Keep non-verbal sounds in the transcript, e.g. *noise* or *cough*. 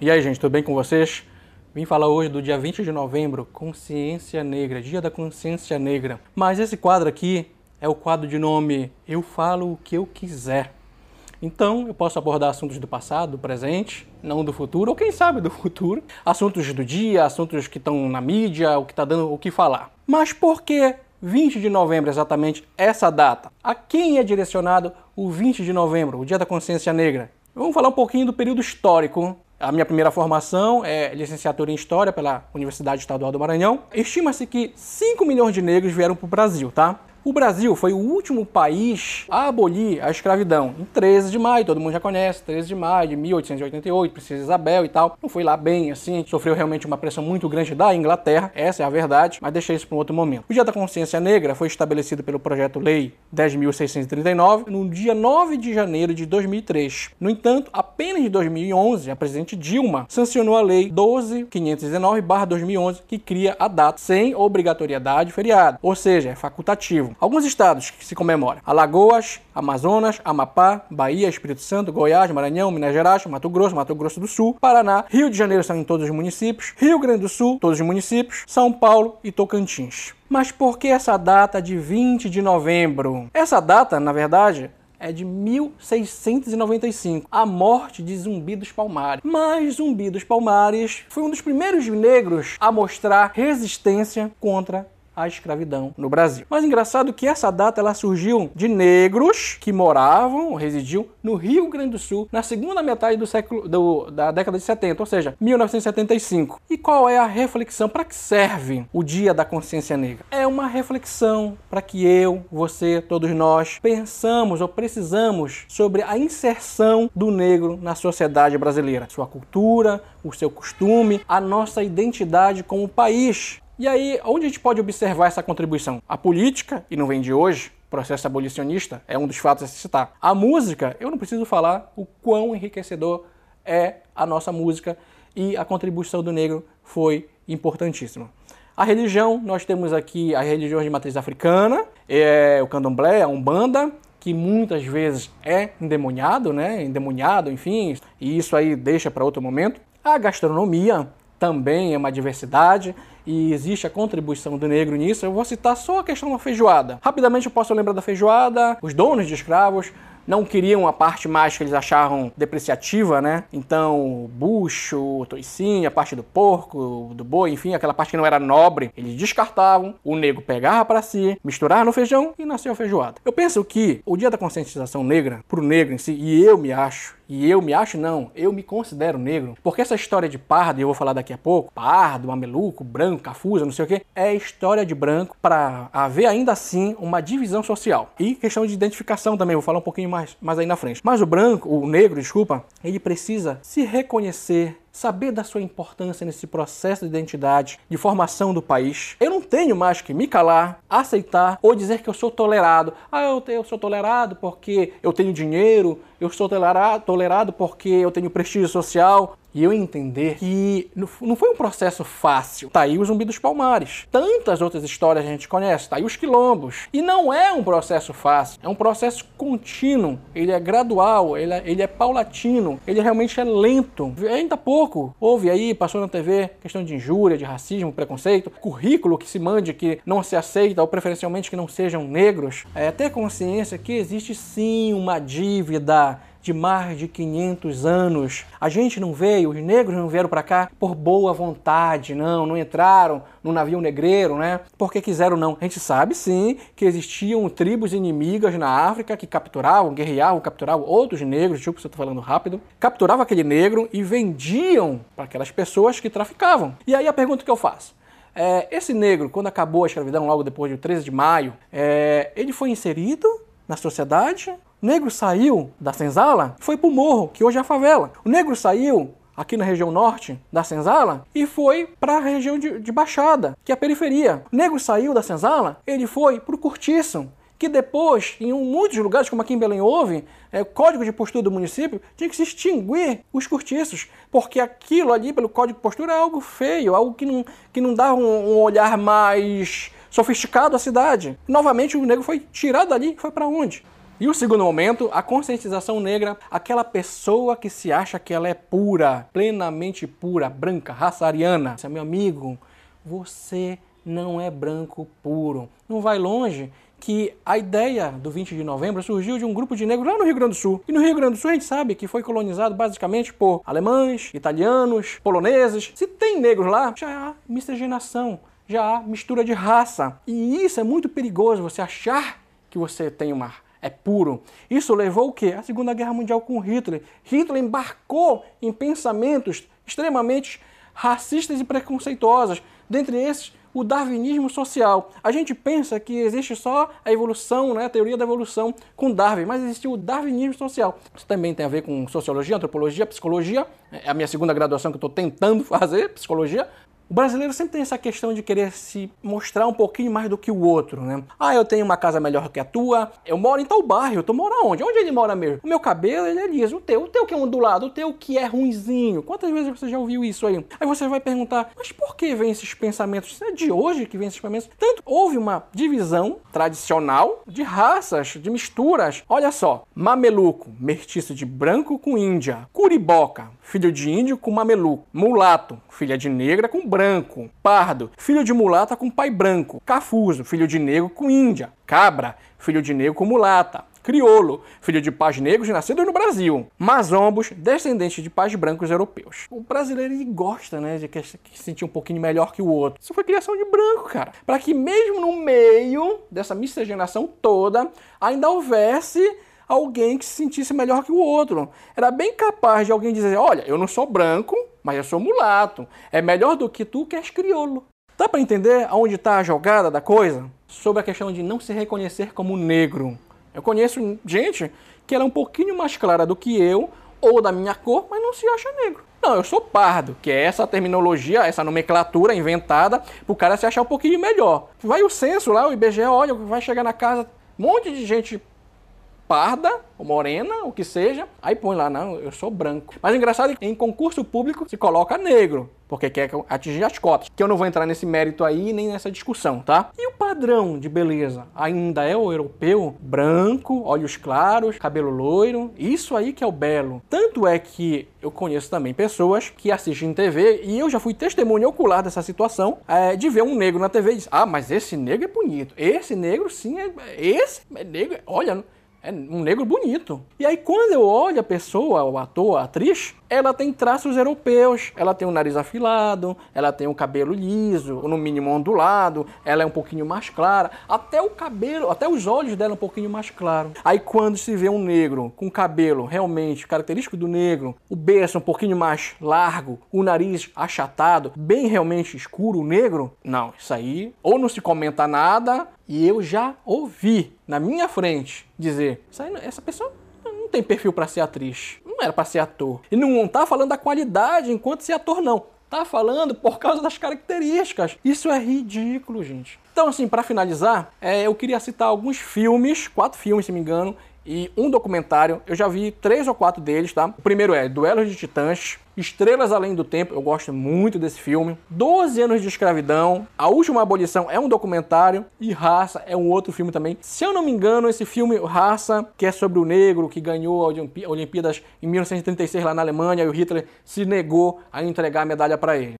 E aí, gente, tudo bem com vocês? Vim falar hoje do dia 20 de novembro, Consciência Negra, Dia da Consciência Negra. Mas esse quadro aqui é o quadro de nome Eu Falo o que Eu Quiser. Então, eu posso abordar assuntos do passado, do presente, não do futuro, ou quem sabe do futuro, assuntos do dia, assuntos que estão na mídia, o que está dando o que falar. Mas por que 20 de novembro exatamente essa data? A quem é direcionado o 20 de novembro, o Dia da Consciência Negra? Vamos falar um pouquinho do período histórico a minha primeira formação é licenciatura em História pela Universidade Estadual do Maranhão. Estima-se que 5 milhões de negros vieram para o Brasil, tá? O Brasil foi o último país a abolir a escravidão em 13 de maio, todo mundo já conhece, 13 de maio de 1888, Princesa Isabel e tal. Não foi lá bem assim, sofreu realmente uma pressão muito grande da Inglaterra, essa é a verdade, mas deixei isso para um outro momento. O Dia da Consciência Negra foi estabelecido pelo projeto Lei 10.639 no dia 9 de janeiro de 2003. No entanto, apenas em 2011, a presidente Dilma sancionou a Lei 12.519/2011 que cria a data sem obrigatoriedade feriado, ou seja, é facultativo. Alguns estados que se comemoram: Alagoas, Amazonas, Amapá, Bahia, Espírito Santo, Goiás, Maranhão, Minas Gerais, Mato Grosso, Mato Grosso do Sul, Paraná, Rio de Janeiro são em todos os municípios, Rio Grande do Sul, todos os municípios, São Paulo e Tocantins. Mas por que essa data de 20 de novembro? Essa data, na verdade, é de 1695, a morte de Zumbi dos Palmares. Mas Zumbi dos Palmares foi um dos primeiros negros a mostrar resistência contra a escravidão no Brasil. Mas engraçado que essa data ela surgiu de negros que moravam, residiam no Rio Grande do Sul na segunda metade do século do, da década de 70, ou seja, 1975. E qual é a reflexão para que serve o Dia da Consciência Negra? É uma reflexão para que eu, você, todos nós pensamos ou precisamos sobre a inserção do negro na sociedade brasileira, sua cultura, o seu costume, a nossa identidade como país. E aí, onde a gente pode observar essa contribuição? A política, e não vem de hoje, processo abolicionista, é um dos fatos a se citar. A música, eu não preciso falar o quão enriquecedor é a nossa música e a contribuição do negro foi importantíssima. A religião, nós temos aqui a religião de matriz africana, é o candomblé, a umbanda, que muitas vezes é endemoniado, né? Endemoniado, enfim, e isso aí deixa para outro momento. A gastronomia também é uma diversidade e existe a contribuição do negro nisso, eu vou citar só a questão da feijoada. Rapidamente eu posso lembrar da feijoada, os donos de escravos não queriam a parte mais que eles achavam depreciativa, né? Então, bucho, toicinho, a parte do porco, do boi, enfim, aquela parte que não era nobre, eles descartavam, o negro pegava para si, misturava no feijão e nasceu a feijoada. Eu penso que o dia da conscientização negra, pro negro em si, e eu me acho e eu me acho não, eu me considero negro. Porque essa história de pardo, e eu vou falar daqui a pouco, pardo, mameluco, branco, cafusa, não sei o que, é história de branco para haver ainda assim uma divisão social. E questão de identificação também, vou falar um pouquinho mais, mais aí na frente. Mas o branco, o negro, desculpa, ele precisa se reconhecer saber da sua importância nesse processo de identidade, de formação do país. Eu não tenho mais que me calar, aceitar ou dizer que eu sou tolerado. Ah, eu, eu sou tolerado porque eu tenho dinheiro, eu sou tolerado, tolerado porque eu tenho prestígio social e eu entender que não foi um processo fácil. Tá aí o Zumbi dos Palmares. Tantas outras histórias a gente conhece, tá aí os quilombos. E não é um processo fácil, é um processo contínuo. Ele é gradual, ele é, ele é paulatino, ele realmente é lento. Ainda há pouco houve aí, passou na TV, questão de injúria, de racismo, preconceito, currículo que se mande que não se aceita ou preferencialmente que não sejam negros. É ter consciência que existe sim uma dívida de mais de 500 anos. A gente não veio, os negros não vieram para cá por boa vontade, não, não entraram no navio negreiro, né? Porque quiseram não. A gente sabe sim que existiam tribos inimigas na África que capturavam, guerreavam, capturavam outros negros, tipo, você está falando rápido, capturavam aquele negro e vendiam para aquelas pessoas que traficavam. E aí a pergunta que eu faço, é, esse negro, quando acabou a escravidão, logo depois do 13 de maio, é, ele foi inserido na sociedade o negro saiu da senzala, foi pro morro, que hoje é a favela. O negro saiu aqui na região norte da senzala e foi para a região de, de, Baixada, que é a periferia. O negro saiu da senzala, ele foi pro cortiço, que depois, em muitos lugares, como aqui em Belém houve, é, o código de postura do município tinha que se extinguir os cortiços, porque aquilo ali, pelo código de postura, é algo feio, algo que não, que não dá um, um olhar mais sofisticado à cidade. Novamente, o negro foi tirado dali, foi para onde? E o segundo momento, a conscientização negra, aquela pessoa que se acha que ela é pura, plenamente pura, branca, raça ariana. Esse é meu amigo, você não é branco puro. Não vai longe que a ideia do 20 de novembro surgiu de um grupo de negros lá no Rio Grande do Sul. E no Rio Grande do Sul a gente sabe que foi colonizado basicamente por alemães, italianos, poloneses. Se tem negros lá, já há miscigenação, já há mistura de raça. E isso é muito perigoso, você achar que você tem uma é puro. Isso levou o quê? A Segunda Guerra Mundial com Hitler. Hitler embarcou em pensamentos extremamente racistas e preconceituosos. Dentre esses, o darwinismo social. A gente pensa que existe só a evolução, né, a teoria da evolução com Darwin, mas existe o darwinismo social. Isso também tem a ver com sociologia, antropologia, psicologia. É a minha segunda graduação que eu estou tentando *laughs* fazer, psicologia. O brasileiro sempre tem essa questão de querer se mostrar um pouquinho mais do que o outro, né? Ah, eu tenho uma casa melhor que a tua, eu moro em tal bairro, tu mora onde? Onde ele mora mesmo? O meu cabelo, ele é liso, o teu, o teu que é ondulado, o teu que é ruinzinho. Quantas vezes você já ouviu isso aí? Aí você vai perguntar, mas por que vem esses pensamentos? É de hoje que vem esses pensamentos? Tanto houve uma divisão tradicional de raças, de misturas. Olha só, mameluco, mestiço de branco com índia, curiboca, filho de índio com mameluco, mulato, filha de negra com branco, branco. Pardo, filho de mulata com pai branco. Cafuso, filho de negro com índia. Cabra, filho de negro com mulata. Criolo, filho de pais negros nascidos no Brasil. Mazombos, descendentes de pais brancos europeus. O brasileiro ele gosta, né, de se sentir um pouquinho melhor que o outro. Isso foi criação de branco, cara. Para que mesmo no meio dessa miscigenação toda, ainda houvesse alguém que se sentisse melhor que o outro. Era bem capaz de alguém dizer: Olha, eu não sou branco, mas eu sou mulato. É melhor do que tu que és crioulo. Dá para entender aonde está a jogada da coisa? Sobre a questão de não se reconhecer como negro. Eu conheço gente que ela é um pouquinho mais clara do que eu, ou da minha cor, mas não se acha negro. Não, eu sou pardo, que é essa terminologia, essa nomenclatura inventada para o cara se achar um pouquinho melhor. Vai o censo lá, o IBGE, olha, vai chegar na casa, um monte de gente parda, ou morena, o que seja, aí põe lá, não, eu sou branco. Mas engraçado é que em concurso público se coloca negro, porque quer atingir as cotas. Que eu não vou entrar nesse mérito aí, nem nessa discussão, tá? E o padrão de beleza ainda é o europeu? Branco, olhos claros, cabelo loiro, isso aí que é o belo. Tanto é que eu conheço também pessoas que assistem TV e eu já fui testemunha ocular dessa situação é, de ver um negro na TV e dizer, ah, mas esse negro é bonito. Esse negro sim é. Esse é negro. Olha, é um negro bonito. E aí, quando eu olho a pessoa, o ator, a atriz, ela tem traços europeus. Ela tem o nariz afilado, ela tem o cabelo liso, no mínimo ondulado, ela é um pouquinho mais clara. Até o cabelo, até os olhos dela um pouquinho mais claro. Aí, quando se vê um negro com cabelo realmente característico do negro, o berço um pouquinho mais largo, o nariz achatado, bem realmente escuro, negro, não, isso aí ou não se comenta nada, e eu já ouvi na minha frente dizer: essa pessoa não tem perfil para ser atriz, não era para ser ator. E não tá falando da qualidade enquanto ser ator, não. Tá falando por causa das características. Isso é ridículo, gente. Então, assim, para finalizar, é, eu queria citar alguns filmes, quatro filmes, se me engano, e um documentário. Eu já vi três ou quatro deles, tá? O primeiro é Duelos de Titãs, Estrelas Além do Tempo, eu gosto muito desse filme. 12 anos de escravidão, A Última Abolição é um documentário e Raça é um outro filme também. Se eu não me engano, esse filme Raça, que é sobre o negro que ganhou a Olimpíadas em 1936 lá na Alemanha e o Hitler se negou a entregar a medalha para ele.